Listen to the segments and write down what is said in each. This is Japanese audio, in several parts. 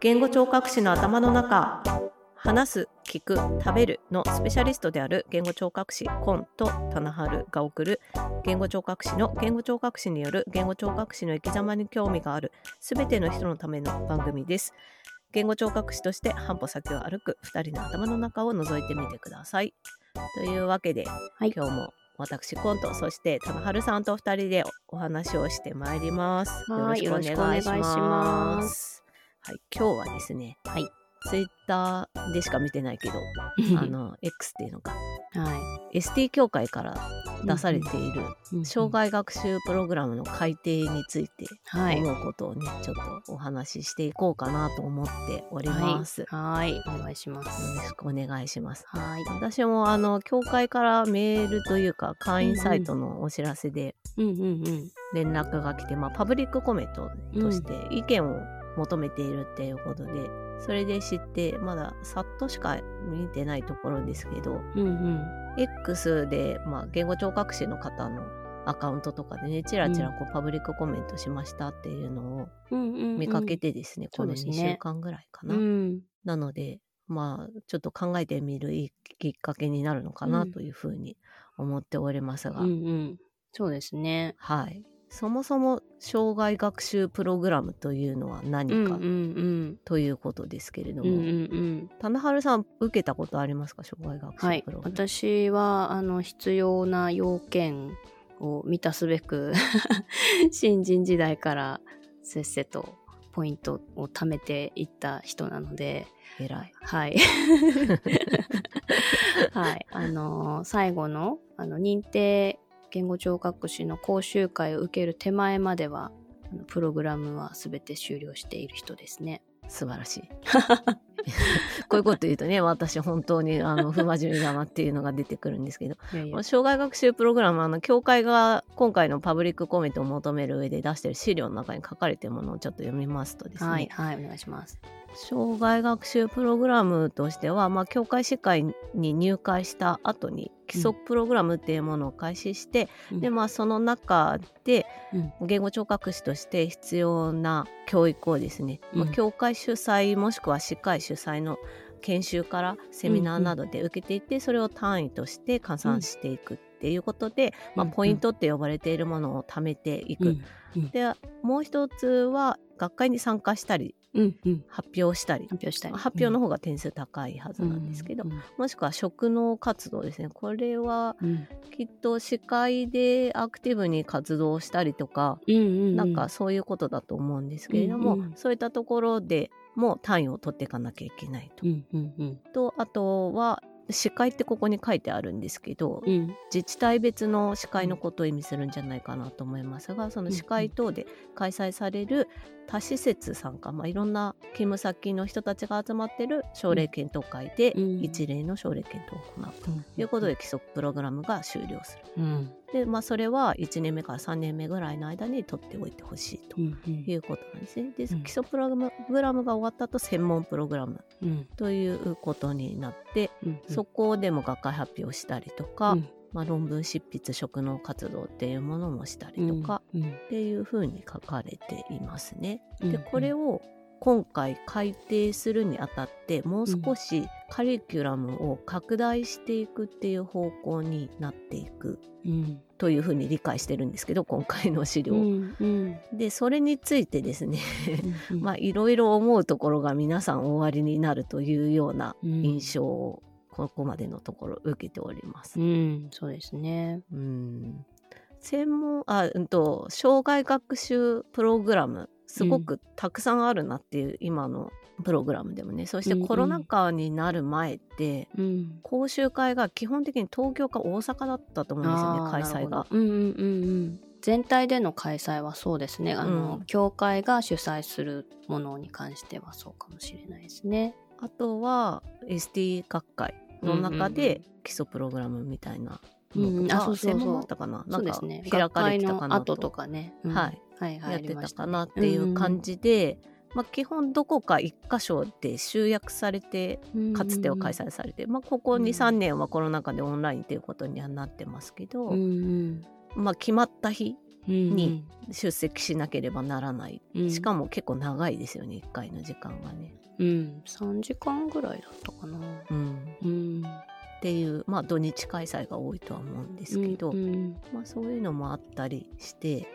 言語聴覚士の頭の中話す聞く食べるのスペシャリストである言語聴覚士コンと棚春が送る言語聴覚士の言語聴覚士による言語聴覚士の生き様に興味があるすべての人のための番組です。言語聴覚士として半歩先を歩く2人の頭の中を覗いてみてください。というわけで、はい。今日も私コントそして棚春さんと2人でお話をしてまいります。はいよろしくお願いしますはい今日はですねはい。ツイッターでしか見てないけど あの X っていうのかは ST 協会からい。出されているうん障害学習プログラムの改定についてはい。思うことをね、ちょっとお話ししていこうかなと思っております。よはい。はい。お願いします。ろしくお願いします。はい。私もあの協会からメールというか会員サイトのお知らせで。連絡が来て、まあ、パブリックコメントとして意見を求めているっていうことで、それで知ってまださっとしか見てないところですけどうんうん。X で、まあ、言語聴覚士の方のアカウントとかでねちらちらこうパブリックコメントしましたっていうのをうんうんうん。見かけてですね、この2そうですね週間ぐらいかな。うん。なのでまあちょっと考えてみるきっかけになるのかなうんというふうに思っておりますが、うんうん。そうですね。はいそもそも障害学習プログラムというのは何かうん。ということですけれども、うんうん春さん受けたことありますか障害学はい習プロ。グラム、私は、あの、必要な要件を満たすべく、新人時代からせっせとポイントを貯めていった人なので、偉いはい。はい。あの最後の、あの、認定言語聴覚士の講習会を受ける手前までは、プログラムは全て終了している人ですね。素晴らしい こういうこと言うとね私本当にあの不真面目だなっていうのが出てくるんですけどいやいや障害学習プログラムあの協会が今回のパブリックコメントを求める上で出している資料の中に書かれているものをちょっと読みますとですね、はい、はい、お願いします。障害学習プログラムとしては、まあ、協会士会に入会した後に基礎プログラムっていうものを開始して、うん。でまあその中でうん。言語聴覚士として必要な教育をですね、まあうん協会主催もしくは士会主催の研修からセミナーなどで受けていって、それを単位として加算していくっていうことで、まあ、うん。ポイントって呼ばれているものを貯めていく。うん。うん。でもう一つは学会に参加したりうんうん。発表したり発表したい。発表の方が点数高いはずなんですけど、うんもしくは職能活動ですね。これはうん。きっと司会でアクティブに活動したりとか、うんうんなんかそういうことだと思うんですけれども、うんうんそういったところでも単位を取っていかなきゃいけないと。うんうんうん。とあとは司会ってここに書いてあるんですけど、うん。自治体別の司会のことを意味するんじゃないかなと思いますがその司会等で開催される多施設参加、まあ、いろんな勤務先の人たちが集まってる奨励検討会でうん。一例の奨励検討を行うということで基礎プログラムが終了する。うんで、まあ、それは1年目から3年目ぐらいの間に取っておいてほしいということなんですね。で、うん。基礎プログラムが終わった後専門プログラムうん。ということになって、うんそこでも学会発表したりとか、うん。まあ、論文執筆職能活動っていうものもしたりとかうんっていうふうに書かれていますね。うんでこれを今回改定するにあたってもう少しカリキュラムを拡大していくっていう方向になっていく。うんというふうに理解してるんですけど今回の資料。うんうんでそれについてですねうん まあいろいろ思うところが皆さんおありになるというようなうん印象をここまでのところ受けております。うんそうですね。うん専門あうんと障害学習プログラムすごくたくさんあるなっていう、今のプログラムでもね。そしてうんうん。コロナ禍になる前って、うん。講習会が基本的に東京か大阪だったと思うんですよね開催が。うんうんうんうん。全体での開催はそうですね。あの、うん教会が主催するものに関してはそうかもしれないですね。あとは ST 学会の中うんうんうでん。基礎プログラムみたいなうんうんのとか、あそうそうそう。専門だったかな？なんですね。開かれてたかなと。かね。うん。はい、はいはいやってたかなっていう感じで、まあ、基本どこか一箇所で集約されてかつては開催されて、まあ、ここうん。23年はコロナ禍でオンラインということにはなってますけど、うんうんまあ、決まった日に出席しなければならない、うん。しかも結構長いですよね1回の時間がね。うん。3時間ぐらいだったかな。うん、うんっていうまあ土日開催が多いとは思うんですけど、うんまあ、そういうのもあったりして、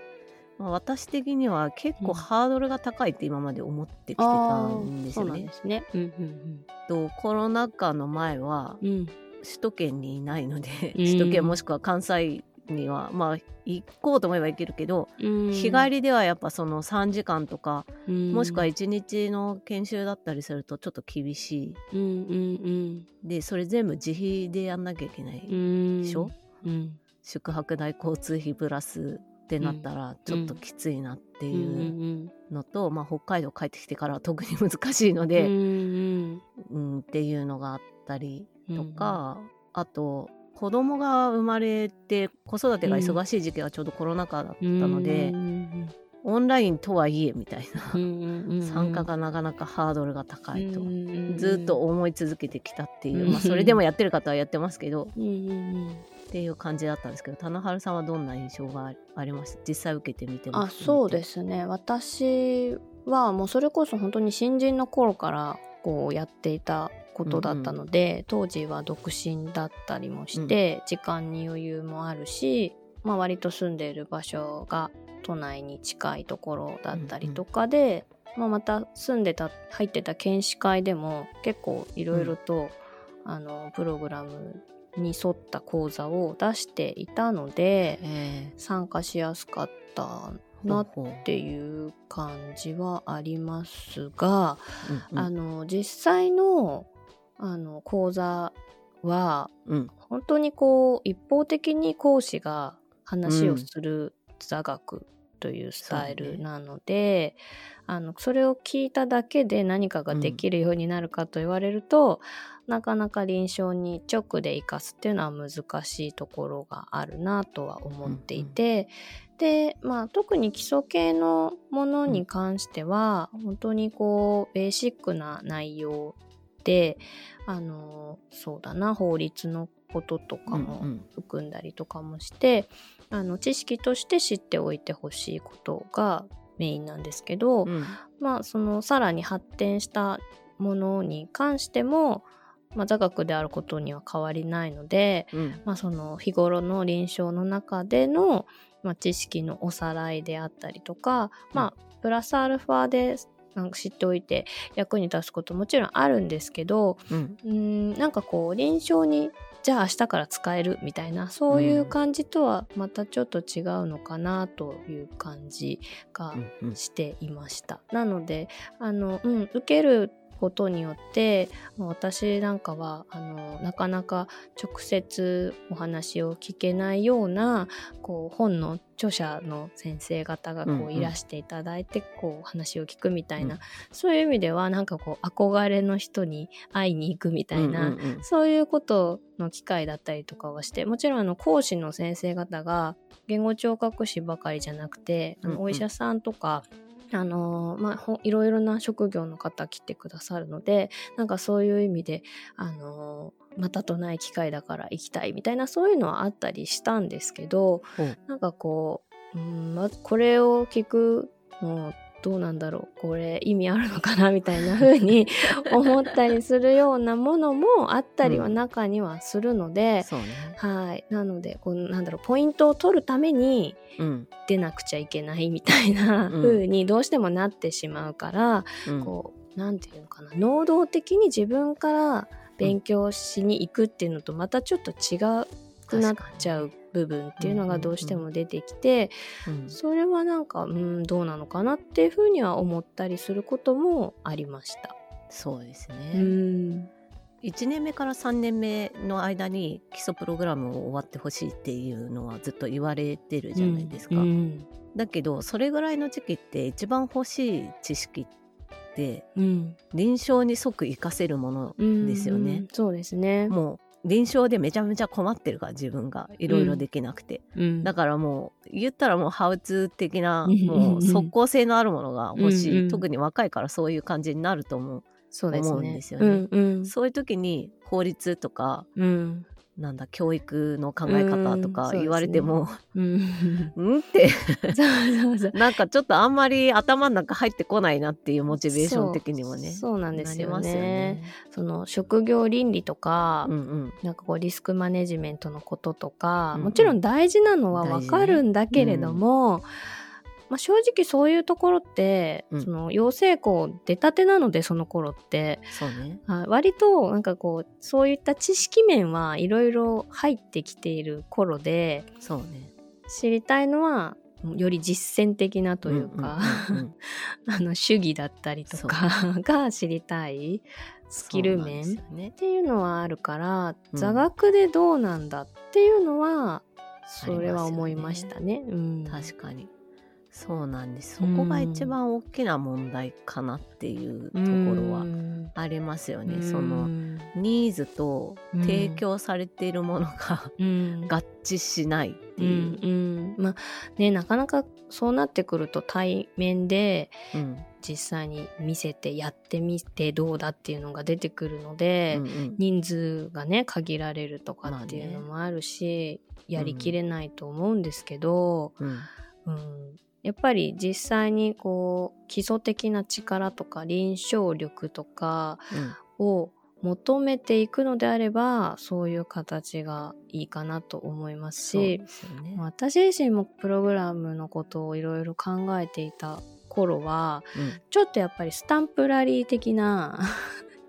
まあ、私的には結構うん。ハードルが高いって今まで思ってきてたあんですよね。ーそうなんで。すね。うんとコロナ禍の前はうんうん。首都圏にいないので、うん。首都圏もしくは関西にはまあ行こうと思えば行けるけど、うん。日帰りではやっぱその3時間とか、うん。もしくは1日の研修だったりするとちょっと厳しうんうんいでそれ全部自費でやんなきゃいけない、うんうんでしょ？うん。宿泊代交通費プラスってなったらちょっときついなってうんいうのと、まあ、北海道帰ってきてからは特に難しいので、うんうんっていうのがあったりとか、あと子供が生まれて子育てが忙しい時期がちょうどコロナ禍だったので、うん。オンラインとはいえみたいな、うん参加がなかなかハードルが高いと、ずっと思い続けてきたっていう、うんまあ、それでもやってる方はやってますけどっていう感じだったんですけど棚春さんはどんな印象がありました？実際受けてみても。あそうですすね。私はもうそれこそ本当に新人の頃からこうやっていたことだったので、当時は独身だったりもして、時間に余裕もあるし、まあ、割と住んでいる場所が都内に近いところだったりとかで、まあ、また住んでた入ってた研修会でも結構いろいろと、あのプログラムに沿った講座を出していたのでえ参加しやすかったーなっていう感じはありますが、うん。あの実際のあの講座はうん。本当にこう一方的に講師が話をする座学というスタイルなので、あのそれを聞いただけで何かができるようになるかと言われると、なかなか臨床に直で生かすっていうのは難しいところがあるなとは思っていて、で、まあ、特に基礎系のものに関しては、本当にこうベーシックな内容であのそうだな法律のこととかもうんうん。含んだりとかもして、あの知識として知っておいてほしいことがメインなんですけど、うん。まあそのさらに発展したものに関しても、まあ、座学であることには変わりないので、うん。まあ、その日頃の臨床の中での、まあ、知識のおさらいであったりとか、まあプラスアルファでなんか知っておいて役に立つこともちろんあるんですけどうんうーんなんかこう臨床にじゃあ明日から使えるみたいなそういう感じとはまたちょっと違うのかなという感じがうんうんしていました。なのであの、うん、受けることによって私なんかはあのなかなか直接お話を聞けないようなこう本の著者の先生方がこうんうん。ういらしていただいてこう話を聞くみたいな、うん。そういう意味ではなんかこう憧れの人に会いに行くみたいな、うんうんうん。そういうことの機会だったりとかはしてもちろんあの講師の先生方が言語聴覚士ばかりじゃなくて、お医者さんとかあのーまあほいろいろな職業の方来てくださるのでなんかそういう意味であのーまたとない機会だから行きたいみたいなそういうのはあったりしたんですけどほう。なんかこう、うんま、これを聞くのどうなんだろう。これ意味あるのかなみたいな風に 思ったりするようなものもあったりはうん中にはするので、そうね。はい。なのでこうなんだろうポイントを取るためにうん。出なくちゃいけないみたいなうん。風にどうしてもなってしまうから、うん。こうなんていうのかな。能動的に自分から勉強しに行くっていうのとまたちょっと違くなっちゃう部分っていうのがどうしても出てきて、うん。それはなんかうんどうなのかなっていうふうには思ったりすることもありました。そうですうね、ん。1年目から3年目の間に基礎プログラムを終わってほしいっていうのはずっと言われてるじゃないですか、うんだけどそれぐらいの時期って一番欲しい知識ってうん臨床に即活かせるものうんですよねうんそうですね。もう臨床でめちゃめちゃ困ってるから自分が。いろいろできなくて、うん。だからもう言ったらもうハウツー的なうん。もう即効性のあるものが欲しい、うんうん。特に若いからそういう感じになると思うそうね。思うんですよね。うんうん。そういう時に法律とかうんなんだ教育の考え方とか言われても、うん。うんって。なんかちょっとあんまり頭の中入ってこないなっていうモチベーション的にもね。そうなんですよなりますね。その職業倫理とか、うんうん。なんかこうリスクマネジメントのこととか、うんうん。もちろん大事なのはわかるんだけれども、まあ、正直そういうところって、うん。その養成校出たてなのでその頃って。そうね。はい割となんかこうそういった知識面はいろいろ入ってきている頃でそうね。知りたいのはより実践的なというか、うんうんうん あの主義だったりとかが知りたいスキル面ね。っていうのはあるから、うん。座学でどうなんだっていうのはそれは思いましたね。うん、確かにそうなんです。そこが一番大きな問題かなっていうところはうん。ありますよね、うん。そのニーズと提供されているものがうん。合致しないってういう、ん。うん。まあねなかなかそうなってくると対面でうん。実際に見せてやってみてどうだっていうのが出てくるので、うんうん。人数がね限られるとかっていうまあねのもあるし、やりきれないと思うんですけど、うん。うん、やっぱり実際にこう基礎的な力とか臨床力とかうんを求めていくのであればそういう形がいいかなと思いますしね、私自身もプログラムのことをいろいろ考えていた頃はうん。ちょっとやっぱりスタンプラリー的な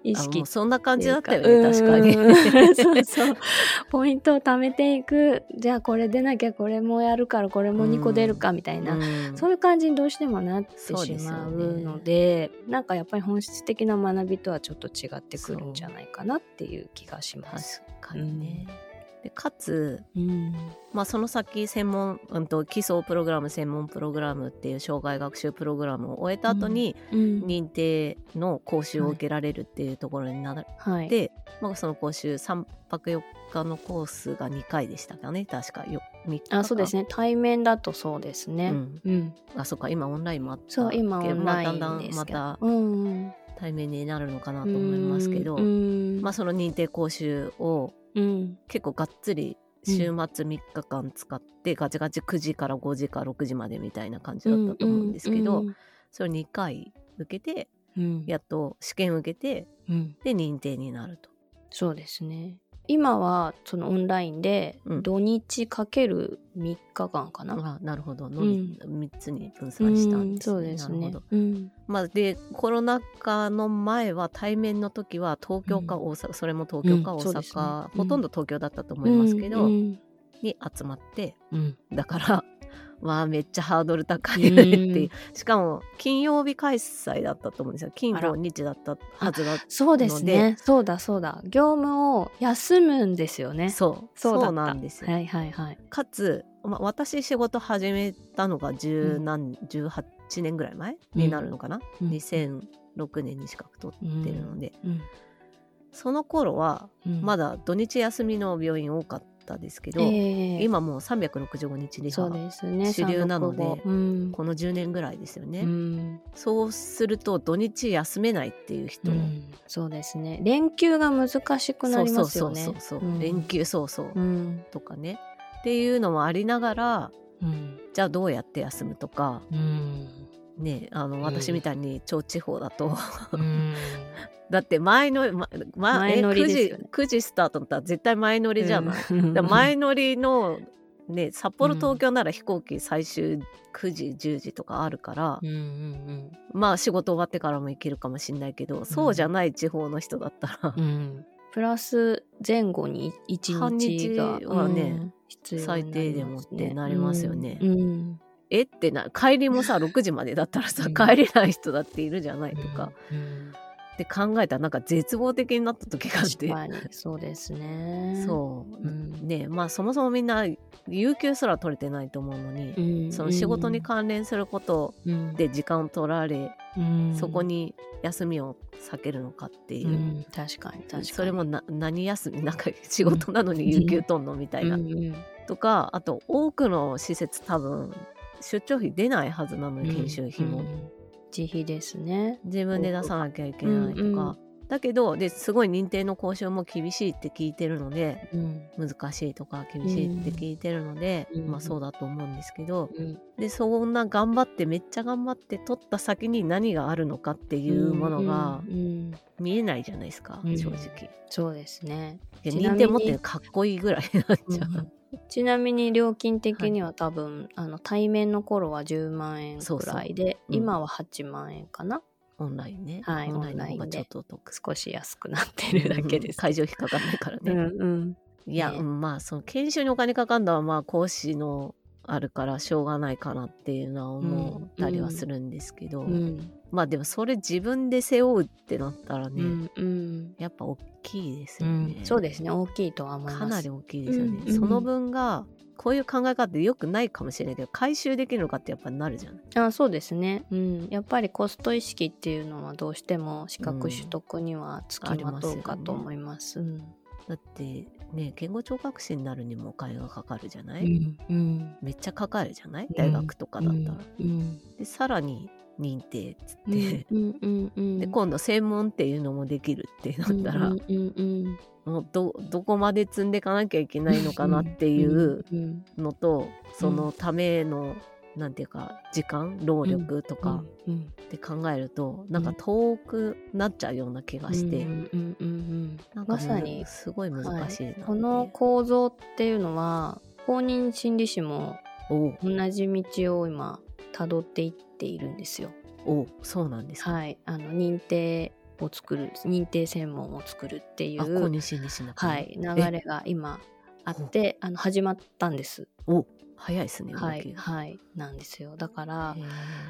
意あ識そんな感じだったようんね確かに。そうそう。ポイントを貯めていく。じゃあこれ出なきゃこれもやるからこれも2個出るかみたいな、うん。そういう感じにどうしてもなってしまうねのでなんかやっぱり本質的な学びとはちょっと違ってくるんじゃないかなっていう気がします。確かにね、でかつうん。まあ、その先専門、うん、と基礎プログラム専門プログラムっていう障害学習プログラムを終えた後にうん。認定の講習を受けられるっていうところになっはい、て、まあ、その講習3泊4日のコースが2回でしたかね確かよ3日か。あそうですね。対面だとそうですね。うん、うん、あそうか今オンラインもあったそう今オンラインまあ、だんだんですけど。またうんうん。対面になるのかなと思いますけど、うん。まあ、その認定講習をうん。結構がっつり週末3日間使ってガチガチ9時から5時か6時までみたいな感じだったと思うんですけど、うんそれを2回受けてうん。やっと試験を受けてうん。で認定になると。そうですね。今はそのオンラインでうん。土日かける3日間かな。あなるほど。のみ、3つに分散したんですね。うんそうですね。なるほど。うん。まあ、でコロナ禍の前は対面の時は東京かうん。大阪、それも東京か大阪、うん。ほとんど東京だったと思いますけど、うん。に集まってうん。だからわあめっちゃハードル高いねっていう、しかも金曜日開催だったと思うんですよ。金土日だったはずだそうですのね。そうだそうだ。業務を休むんですよね。そう。そうなんですよ、はいはいはい。かつ、まあ、私仕事始めたのが十うん何、18年ぐらい前になるのかな、うん。2006年に資格取ってるので、うん。その頃はうん。まだ土日休みの病院多かったですけど、ええ。今もう365日リそうハですね。主流なので365うん。この10年ぐらいですよね、うん。そうすると土日休めないっていう人、うん。そうですね。連休が難しくなりますよね。そうそうそうそう、うん。連休そうそう、うん。とかね。っていうのもありながらうん。じゃあどうやって休むとか。うんねあのん。私みたいに超地方だと、うん。だって前の、まま、前乗りえ9時ですよね。9時スタートだったら絶対前乗りじゃない、うん。前乗りのね札幌うん東京なら飛行機最終9時10時とかあるから、うんうんまあ仕事終わってからも行けるかもしれないけど、そうじゃない地方の人だったら、うん。うんプラス前後に1半日が日はねうん必要になりますね。最低でもってなりますよね。うんうんえ？ってな帰りもさ 6時までだったらさ、うん。帰れない人だっているじゃないとか、うん。って考えたらなんか絶望的になった時があって。そうですね。そう、うん。ねまあそもそもみんな有給すら取れてないと思うのに、うん。その仕事に関連することうん。で時間を取られ、うん。そこに休みを避けるのかっていう。う、ん。確かに確かに。それもな何休み？なんか仕事なのに有給取んの？みたいな、とかあと多くの施設多分出張費出ないはずなのに研修費も、うん自費ですね。自分で出さなきゃいけないとか、うんうんだけどですごい認定の交渉も厳しいって聞いてるのでうん。難しいとか厳しいって聞いてるので、うん。まあそうだと思うんですけど、うん。でそんな頑張ってめっちゃ頑張って取った先に何があるのかっていうものがうんうん見えないじゃないですか、うん。正直。そうですね。認定持ってるかっこいいぐらいになっちゃう。ちなみに料金的には多分、あの対面の頃は10万円くらいでうん今は8万円かな、オンラインね。はいオンラインがちょっと得。少し安くなってるだけです。うん会場費かかんないからね。うんうんいや、ねうんまあその研修にお金かかるのはまあ講師のあるからしょうがないかなっていうのは思ったりはするんですけど、うんまあでもそれ自分で背負うってなったらね、うんうんやっぱ大きいですうよね。んそうですね大きいとは思います。かなり大きいですよね。うんうんその分がこういう考え方ってよくないかもしれないけど回収できるのかってやっぱなるじゃない。あそうですね、うん、やっぱりコスト意識っていうのはどうしても資格取得にはつきまとうかと思います。うんだってね言語聴覚士になるにもお金がかかるじゃない、うんうん。めっちゃかかるじゃない？大学とかだったら。うんでさらに認定っつって、うんうんうんうん。で今度専門っていうのもできるってなったら、うんうんうんもうどどこまで積んでいかなきゃいけないのかなっていううん。のと、そのためのなんていうか時間労力とかうんって考えると、なんか遠くなっちゃうような気がして、まさにすごい難しいなって、この構造っていうのは公認心理師も同じ道を今辿っていっているんですよ。おうそうなんですか、はい、あの認定を作る認定専門を作るっていあ公う、認心理師のはい、流れが今あってあの始まったんです。お早いですねはい、動きが。はい、なんですよ。だから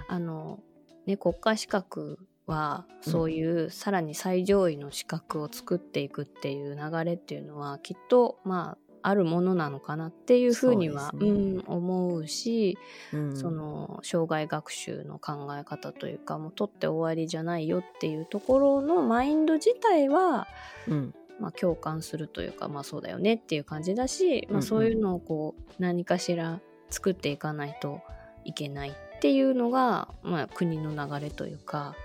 あの、ね、国家資格はそういうさらに最上位の資格を作っていくっていう流れっていうのはきっとまああるものなのかなっていうふうにはそうね。うん、思うし、うん。その障害学習の考え方というかもう取って終わりじゃないよっていうところのマインド自体は、うんまあ、共感するというかまあそうだよねっていう感じだし、まあ、そういうのをこう何かしら作っていかないといけないっていうのが、まあ、国の流れというか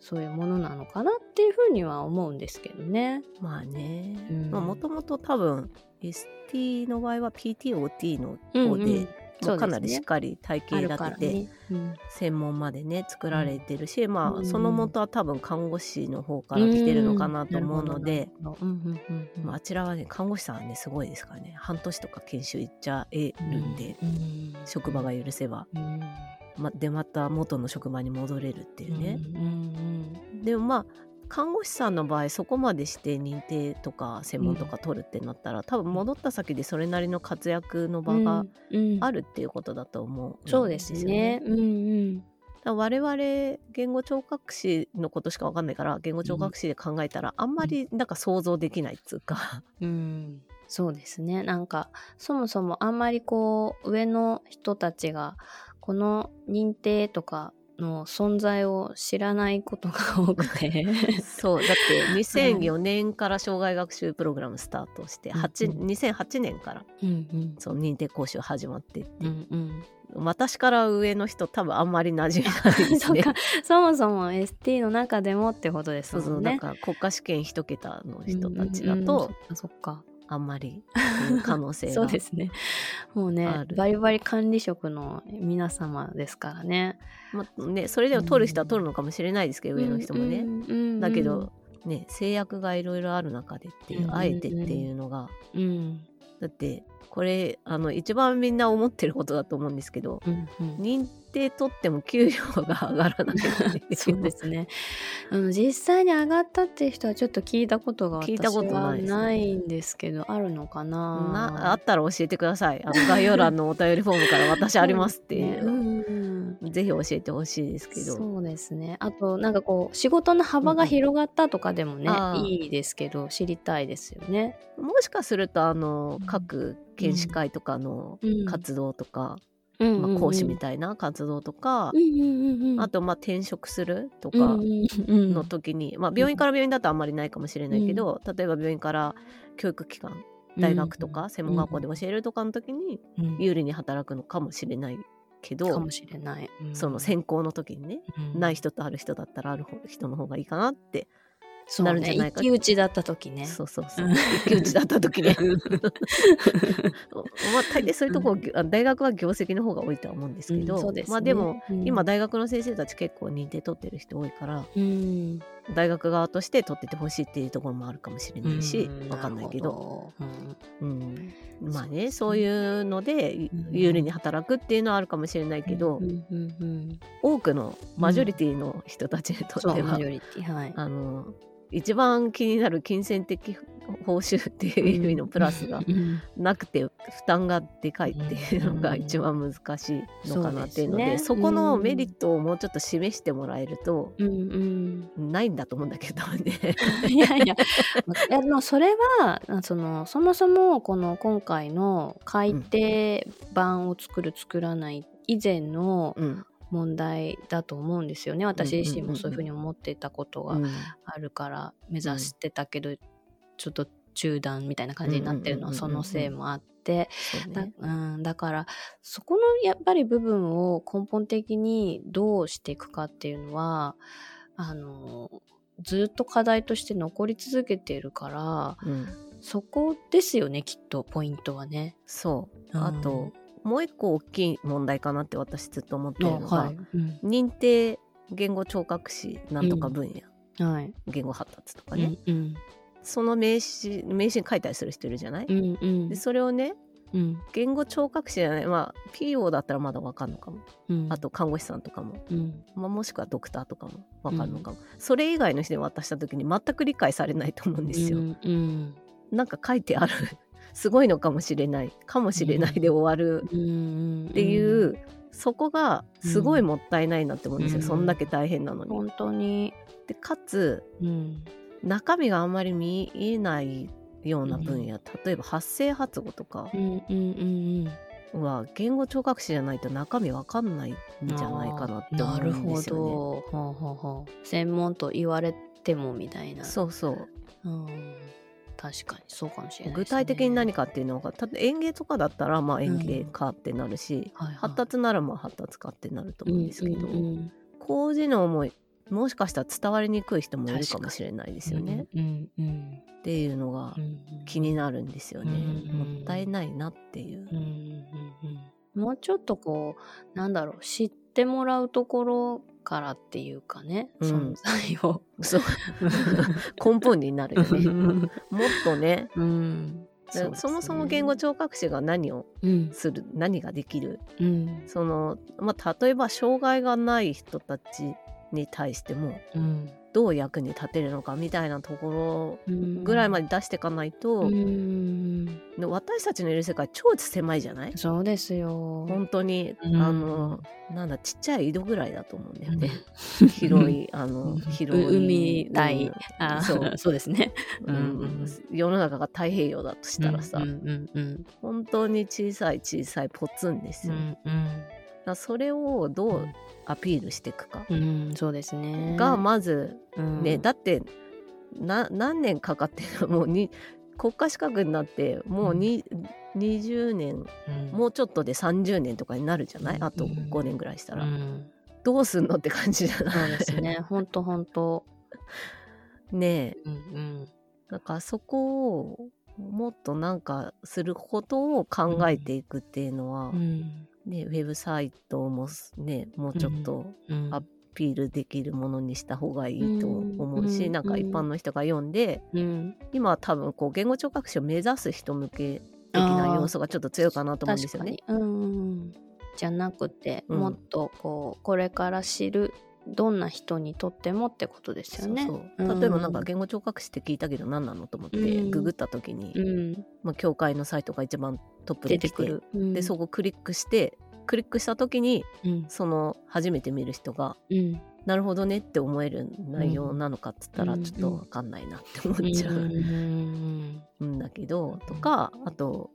そういうものなのかなっていうふうには思うんですけどね。まあね。うん。もともと多分 ST の場合は PTOT のうんうんうでかなりしっかり体系立てて、からね。うん専門までね作られてるし、まうん。あその元は多分看護師の方から来てるのかなと思うので、まあ、あちらはね看護師さんはねすごいですからね。半年とか研修行っちゃえるんで、うん職場が許せば、うん。ま、でまた元の職場に戻れるっていうね、でもまあ看護師さんの場合そこまでして認定とか専門とか取るってなったら、多分戻った先でそれなりの活躍の場がうんうん。あるっていうことだと思うんそうですね。うんうん。我々言語聴覚士のことしか分かんないから言語聴覚士で考えたら、あんまりなんか想像できないっつうか、うん、そうですね。なんかそもそもあんまりこう上の人たちがこの認定とかの存在を知らないことが多くて。そうだって 2004年から障害学習プログラムスタートして、8うん2008年からうんうん。その認定講習始まってって、うんうん。私から上の人多分あんまり馴染みないですね。そもそも ST の中でもってことですそうそう、もんね。だから国家試験一桁の人たちだうんうんうん。そっかあんまり 可能性そうがですね。もうあねる。バリバリ管理職の皆様ですからね。まあね、それでも取る人は取るのかもしれないですけど、上の人もね。うんうんうん。だけど、ね、制約がいろいろある中でっていう、うんうんうん。あえてっていうのが、うんだってこれあの一番みんな思ってることだと思うんですけどうんうん。認定取っても給料が上がらない そうですね。あの実際に上がったっていう人はちょっと聞いたことが私はないんですけど、あるのかな？なあったら教えてください。あの概要欄のお便りフォームから私ありますっていう。ね。うんうんぜひ教えてほしいですけど。そうですね。あとなんかこう仕事の幅が広がったとかでもね、あーいいですけど知りたいですよね。もしかするとあのうん。各研修会とかのうん。活動とか、うんうんうん。まあ、講師みたいな活動とか、うんうんうんうん。あとまあ転職するとかうんうんうん。の時に、まあ、病院から病院だとあんまりないかもしれないけど、例えば病院から教育機関大学とか専門学校で教えるとかの時にうん。有利に働くのかもしれないけど、かもしれない。うん。その選考の時にね、うん。ない人とある人だったらある方人の方がいいかなってなるんじゃないかね、一騎打ちだった時ね。そうそうそう。一騎打ちだった時ね。まあ大抵そういうとこ、あ大学は業績の方が多いとは思うんですけど、うんね。まあでも、うん。今大学の先生たち結構認定取ってる人多いからうん、大学側として取っててほしいっていうところもあるかもしれないし、うんわかんないけど。るほど。うん、まあねそういうのでう。ん。有利に働くっていうのはあるかもしれないけど、うんうんうんうん。多くのマジョリティの人たちにとっては、そうマジョリティはい。あの一番気になる金銭的報酬っていう意味のプラスがうん。なくて負担がでかいっていうのが一番難しいのかなっていうので,、そうね。そこのメリットをもうちょっと示してもらえると、うんうんないんだと思うんだけどね。いやいや、いやでもそれはそのそもそもこの今回の改訂版を作る作らない以前のうん問題だと思うんですよね。私自身もそういうふうに思ってたことがうん。あるから目指してたけど、ちょっと中断みたいな感じになってるのはそのせいもあって、だからそこのやっぱり部分を根本的にどうしていくかっていうのはあのずっと課題として残り続けているからうん。そこですよねきっとポイントはね。そう。うん。あと、もう一個大きい問題かなって私ずっと思ってるのが、はい。うん。認定言語聴覚士なんとか分野、はい。言語発達とかうね、んうん。その名詞名詞に書いたりする人いるじゃない、うんうん。でそれをねうん。言語聴覚士じゃない。まあ PO だったらまだわかんのかも。うん。あと看護師さんとかも、うん。まあ、もしくはドクターとかもわかるのかも、それ以外の人に渡した時に全く理解されないと思うんですよ、うんうん。なんか書いてあるすごいのかもしれない。かもしれないで終わる。っていう、そこがすごいもったいないなって思うんですよ、うん。そんだけ大変なのに。本当に、でかつうん。中身があんまり見えないような分野、例えば発声発語とかは言語聴覚士じゃないと中身わかんないんじゃないかなって思なるうんでほすよね。ど。ほうほうほう専門と言われてもみたいな。そうそう。うん、確かにそうかもしれないね、具体的に何かっていうのが園芸とかだったらまあ園芸かってなるし、はいはい。発達ならまあ発達かってなると思うんですけど、うんうん高次能ももしかしたら伝わりにくい人もいるかもしれないですよね、うんうんっていうのがうんうん気になるんですよね、うんもったいないなっていう。うんうんうん。もうちょっとこうなんだろう知ってもらうところからっていうかね、うん。存在を。そう。根本になるよね。もっとね。うん。そそもそも言語聴覚士が何をうん。する何ができる？うん。その、まあ、例えば障害がない人たちに対してもうんどう役に立てるのかみたいなとこうん。ろぐらいまで出していかないと、うん。で私たちのいる世界超狭いじゃない？そうですよ。本当に、うん。あのなんだちっちゃい井戸ぐらいだと思うんだよね、広いあのうん。広い 海大。うん。あそう。そうですね。うん。うん。世の中が太平洋だとしたらさ、うんうんうん本当に小さい小さいポツンですうよ、だかん。らそれをどうアピールしていくかうんうんそうですね。がまずうん。ね、だってな何年かかってもうに国家資格になってもうに、20年うんもうちょっとで30年とかになるじゃない、うん。あと5年ぐらいしたら、うん。どうすんのって感じじゃそうないですね。本当本当。ねえ。うんうん。だからそこをもっとなんかすることを考えていくっていうのは、うんね、ウェブサイトもねもうちょっとうんアピールできるものにした方がいいと思うし、うんなんか一般の人が読んで、うん。今は多分こう言語聴覚士を目指す人向け的な要素がちょっと強いかなと思うんですよね。うんうん。じゃなくて、うん。もっとこうこれから知るどんな人にとってもってことですよね。そうそう。例えばなんか言語聴覚士って聞いたけど何なのと思ってうん。ググった時に、うん、まあ、教会のサイトが一番トップ出てくる。うん。でそこクリックしてクリックした時にうん。その初めて見る人がうん。なるほどねって思える内容なのかっつったらうん。ちょっと分かんないなって思っちゃううん。ん。だけどとかあと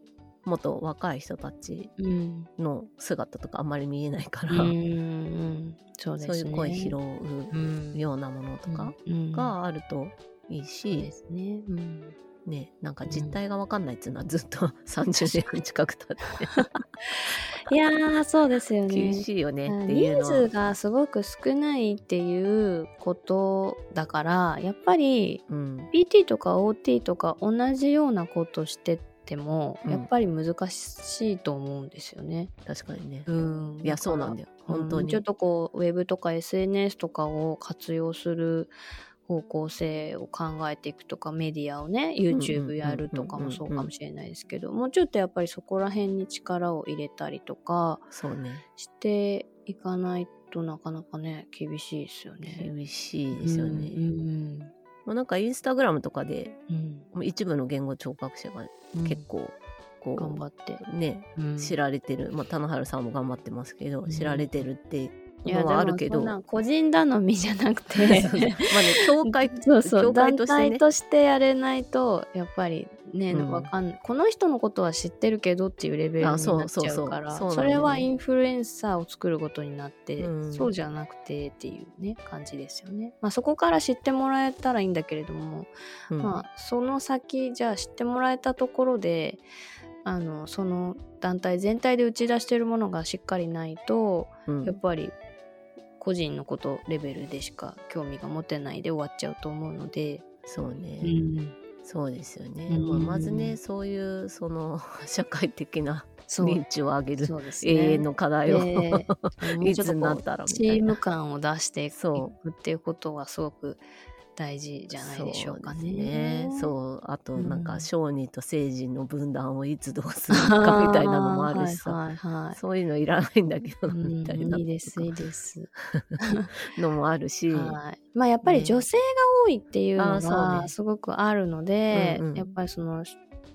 もっと若い人たちうん。の姿とかあんまり見えないかうら、んそうですね。そういう声拾ううんようなものとかうん。があるといいしで、すね。うん。ねなんか実態が分かんないっていうのはずっと30年近く経って。いやーそうですよね。厳しいよねってい人うのは。数がすごく少ないっていうことだからやっぱりうん。PT とか OT とか同じようなことしてても、うん。やっぱり難しいと思うんですよね。確かにね。うん、いやそうなんだよ。よ本当に、ちょっとこうウェブとか SNS とかを活用する方向性を考えていくとかメディアをねうんうん YouTube やるとかもそうかもしれないですけどもうちょっとやっぱりそこら辺に力を入れたりとかそうね。していかないとなかなかね厳しいですよね。厳しいですよね、うんなんかインスタグラムとかでうん。一部の言語聴覚者がうん。結構こう、頑張って、ねうん。知られてる、まあ、田野原さんも頑張ってますけど、うん。知られてるってのはあるけど。個人頼みじゃなく そうそう。まあてね教会 そうそう。団としてね。体としてやれないとやっぱりね、うん。わかんないこの人のことは知ってるけどっていうレベルになあっちゃうからそれはインフルエンサーを作ることになって、うん。そうじゃなくてっていうね感じですよね。まあ、そこから知ってもらえたらいいんだけれども、うん。まあ、その先じゃあ知ってもらえたところであのその団体全体で打ち出してるものがしっかりないとうん。やっぱり個人のことレベルでしか興味が持てないで終わっちゃうと思うので、そうね、うん。そうですよね、うん。まずねそういうその 社会的な認知を上げるね。永遠の課題を、でもういつになったらみチーたいな。ム感を出していくそっていうことがすごく大事じゃないでしょうかね。そうね。あとなんうん。か商人と政治の分断をいつどうするかみたいなのもあるしさ、はいはいはい。そういうのいらないんだけどみたいな。いいですいいです。のもあるし、はい、まあやっぱりね。女性が多いっていうのがすごくあるので、うんうん。やっぱりその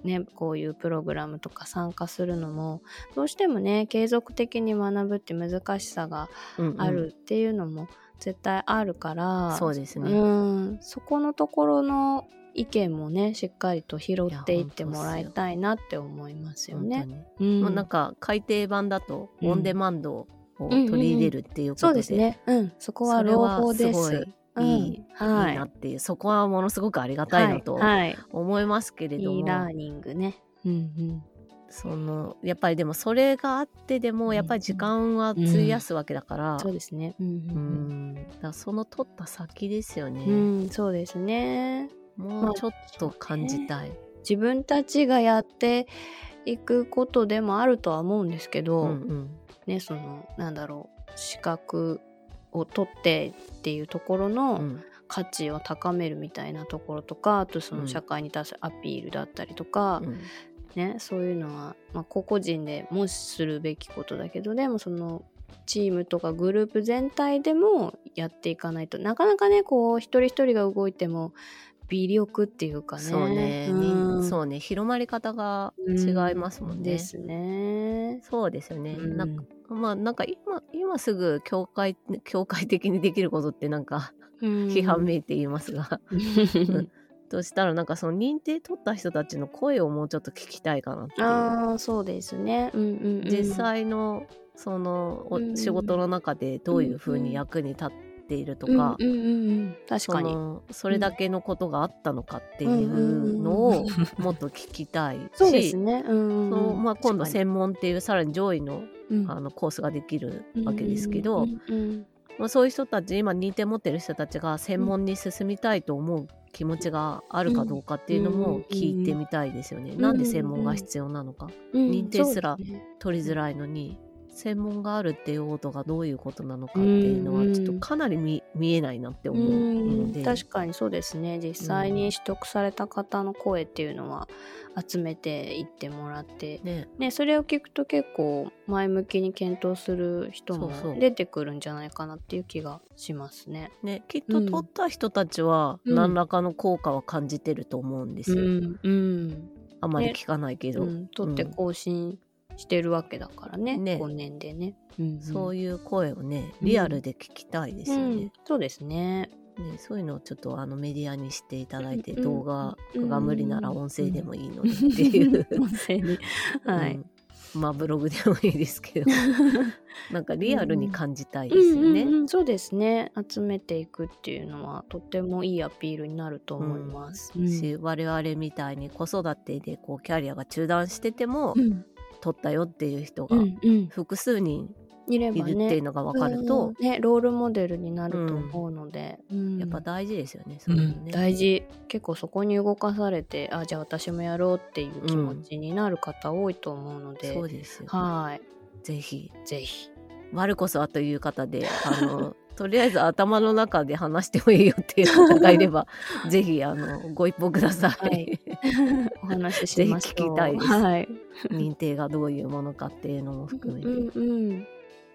ねこういうプログラムとか参加するのもどうしてもね継続的に学ぶって難しさがうんうん。あるっていうのも絶対あるから、そうですね、うん。そこのところの意見もねしっかりと拾っていってもらいたいなって思いますよね。うん。もうなんか改訂版だとうん。オンデマンドを取り入れるっていうことで、そうですね。うん、そこは朗報です。いいいうん。はい。いなっていうそこはものすごくありがたいなとはい。はい。思いますけれども、e ラーニングね。うんうん。そのやっぱりでもそれがあってでもやっぱり時間は費やすわけだから、そうですね。うんううん。ん。だその取った先ですよね、うん、うん、そうですね。もうちょっと感じたい、自分たちがやっていくことでもあるとは思うんですけど、うんうん。ね、そのなんだろう資格を取ってっていうところの、うん。価値を高めるみたいなところとかあとそうのん。社会に対するアピールだったりとか、うん。ね、そういうのは、まあ、個々人でもするべきことだけどでもそのチームとかグループ全体でもやっていかないとなかなかねこう一人一人が動いても微力っていうかね。そうね、うん。にそうね。広まり方が違いますもんね、ですね。そうですよね、うん。なんかまあなんか今今すぐ教会教会的にできることってなんか 批判めいて言いますが、うん。としたらなんかその認定取った人たちの声をもうちょっと聞きたいかなっていう。ああそうですね。うんうんうん、実際のそのおうん。仕事の中でどういうふうに役に立っているとか、うんうんうんうん、確そかに。のそれだけのことがあったのかっていうのをもっと聞きたいし、そうですね。うんうんまあ、今度専門っていうさらに上位のあのコースができるわけですけど、うんうん。まあ、そういう人たち今認定持ってる人たちが専門に進みたいと思う気持ちがあるかどうかっていうのも聞いてみたいですよね。んなんで専門が必要なのか。うん。認定すら取りづらいのに専門があるっていうことがどういうことなのかっていうのはちょっとかなり見見えないなって思うので。確かにそうですね。実際に取得された方の声っていうのは集めていってもらって、ね、ね、それを聞くと結構前向きに検討する人も出てくるんじゃないかなっていう気がしますね。ね、きっと取った人たちはうん。何らかの効果は感じてると思うんですよ。うん。うん。あまり聞かないけど、うん、取って更新してるわけだからね、ね。5年でね。うんそういう声をねうん。リアルで聞きたいですようん。ね。そうですね。ねそういうのをちょっとあのメディアにしていただいて、うん。動画うん。が無理なら音声でもいいのでっていう。音声に。はい、うんまあブログでもいいですけど。なんかリアルに感じたいですよね。うんうんうんそうですね。集めていくっていうのはとってもいいアピールになると思います。うん。し我々みたいに子育てでこうキャリアが中断してても、うん取ったよっていう人がうんうん。複数人いるっていうのが分かると、うんね、ロールモデルになると思うので、うん。やっぱ大事ですよね、そういうのね。大事。結構そこに動かされてあじゃあ私もやろうっていう気持ちになる方多いと思うので、そうですよ、はい。ぜひ。ぜひ。我こそはという方であの とりあえず頭の中で話してもいいよっていう方がいれば ぜひあのご一報ください、はい。お話ししましょう。ぜひ聞きたいです。はい、認定がどういうものかっていうのも含めて、うんうん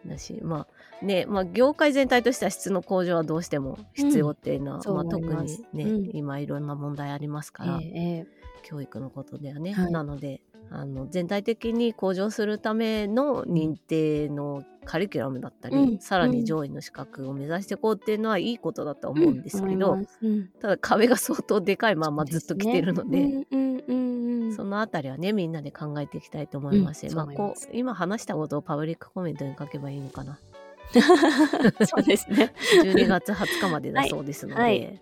だしまあねまあ業界全体としては質の向上はどうしても必要っていうのは、そうまあ、特にね、すうん今いろんな問題ありますから、えええ教育のことではね、はい。なのであの全体的に向上するための認定のカリキュラムだったり、うんさらに上位の資格を目指していこうっていうのはいいことだと思うんですけど、うんただ壁が相当でかいままずっと来てるので。そのあたりはねみんなで考えていきたいと思いますし、うんまあこう今話したことをパブリックコメントに書けばいいのかな。そうですね。12月20日までだそうですので、はいはい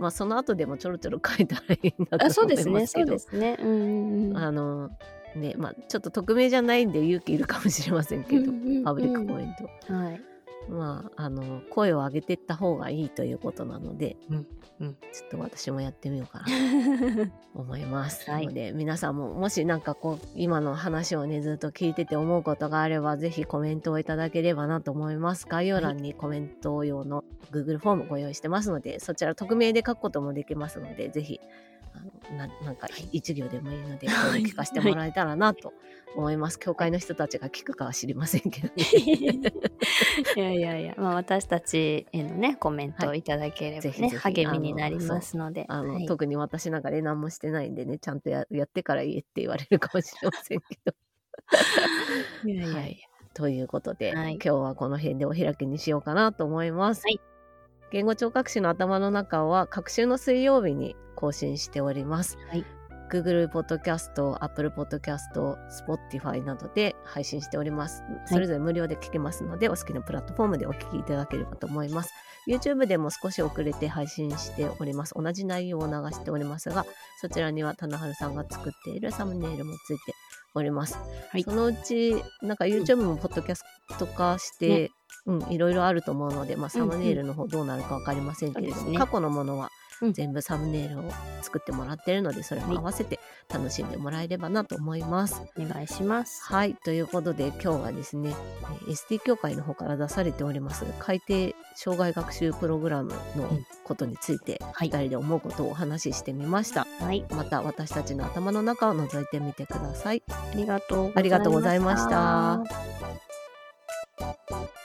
まあその後でもちょろちょろ書いたらいいなとあそう思いですね。そますけどうですね。うんうんうん。あのねまあちょっと匿名じゃないんで勇気いるかもしれませんけど、うんうんうんパブリックコメント、はい。まああの声を上げていった方がいいということなので、うんうん。ちょっと私もやってみようかなと 思います、はい。ので皆さんももしなんかこう今の話をねずっと聞いてて思うことがあればぜひコメントをいただければなと思います。概要欄にコメント用の Google フォームご用意してますのでそちら匿名で書くこともできますのでぜひあのななんか一行でもいいのではい。聞かせてもらえたらなと思います。教会の人たちが聞くかは知りませんけど、ね、い。やいやいや、まあ、私たちへのね、コメントをい。ただければね、ぜひぜひ励みになりますので。あの、はい。特に私なんかで何もしてないんでねちゃんとややってから言えって言われるかもしれませんけど。いやいやいや。はい。ということで、はい。今日はこの辺でお開きにしようかなと思います。はい。言語聴覚士の頭の中は各週の水曜日に更新しております。はい Google Podcast、Apple Podcast、Spotify などで配信しております。それぞれ無料で聞けますので、お好きなプラットフォームでお聞きいただければと思います。YouTube でも少し遅れて配信しております。同じ内容を流しておりますが、そちらには棚春さんが作っているサムネイルもついております。はいそのうち、なんか YouTube もポッドキャスト化して、うん、いろいろあると思うので、まあ、サムネイルの方どうなるかわかりませんけれども、そうですね過去のものはうん全部サムネイルを作ってもらってるので、それも合わせて楽しんでもらえればなと思います。お願いします。はい、ということで今日はですね、えー ST 協会の方から出されております改定障害学習プログラムのうんことについて、はい2人で思うことをお話ししてみました。はい。また私たちの頭の中を覗いてみてください。ありがとうございました。ありがとうございました。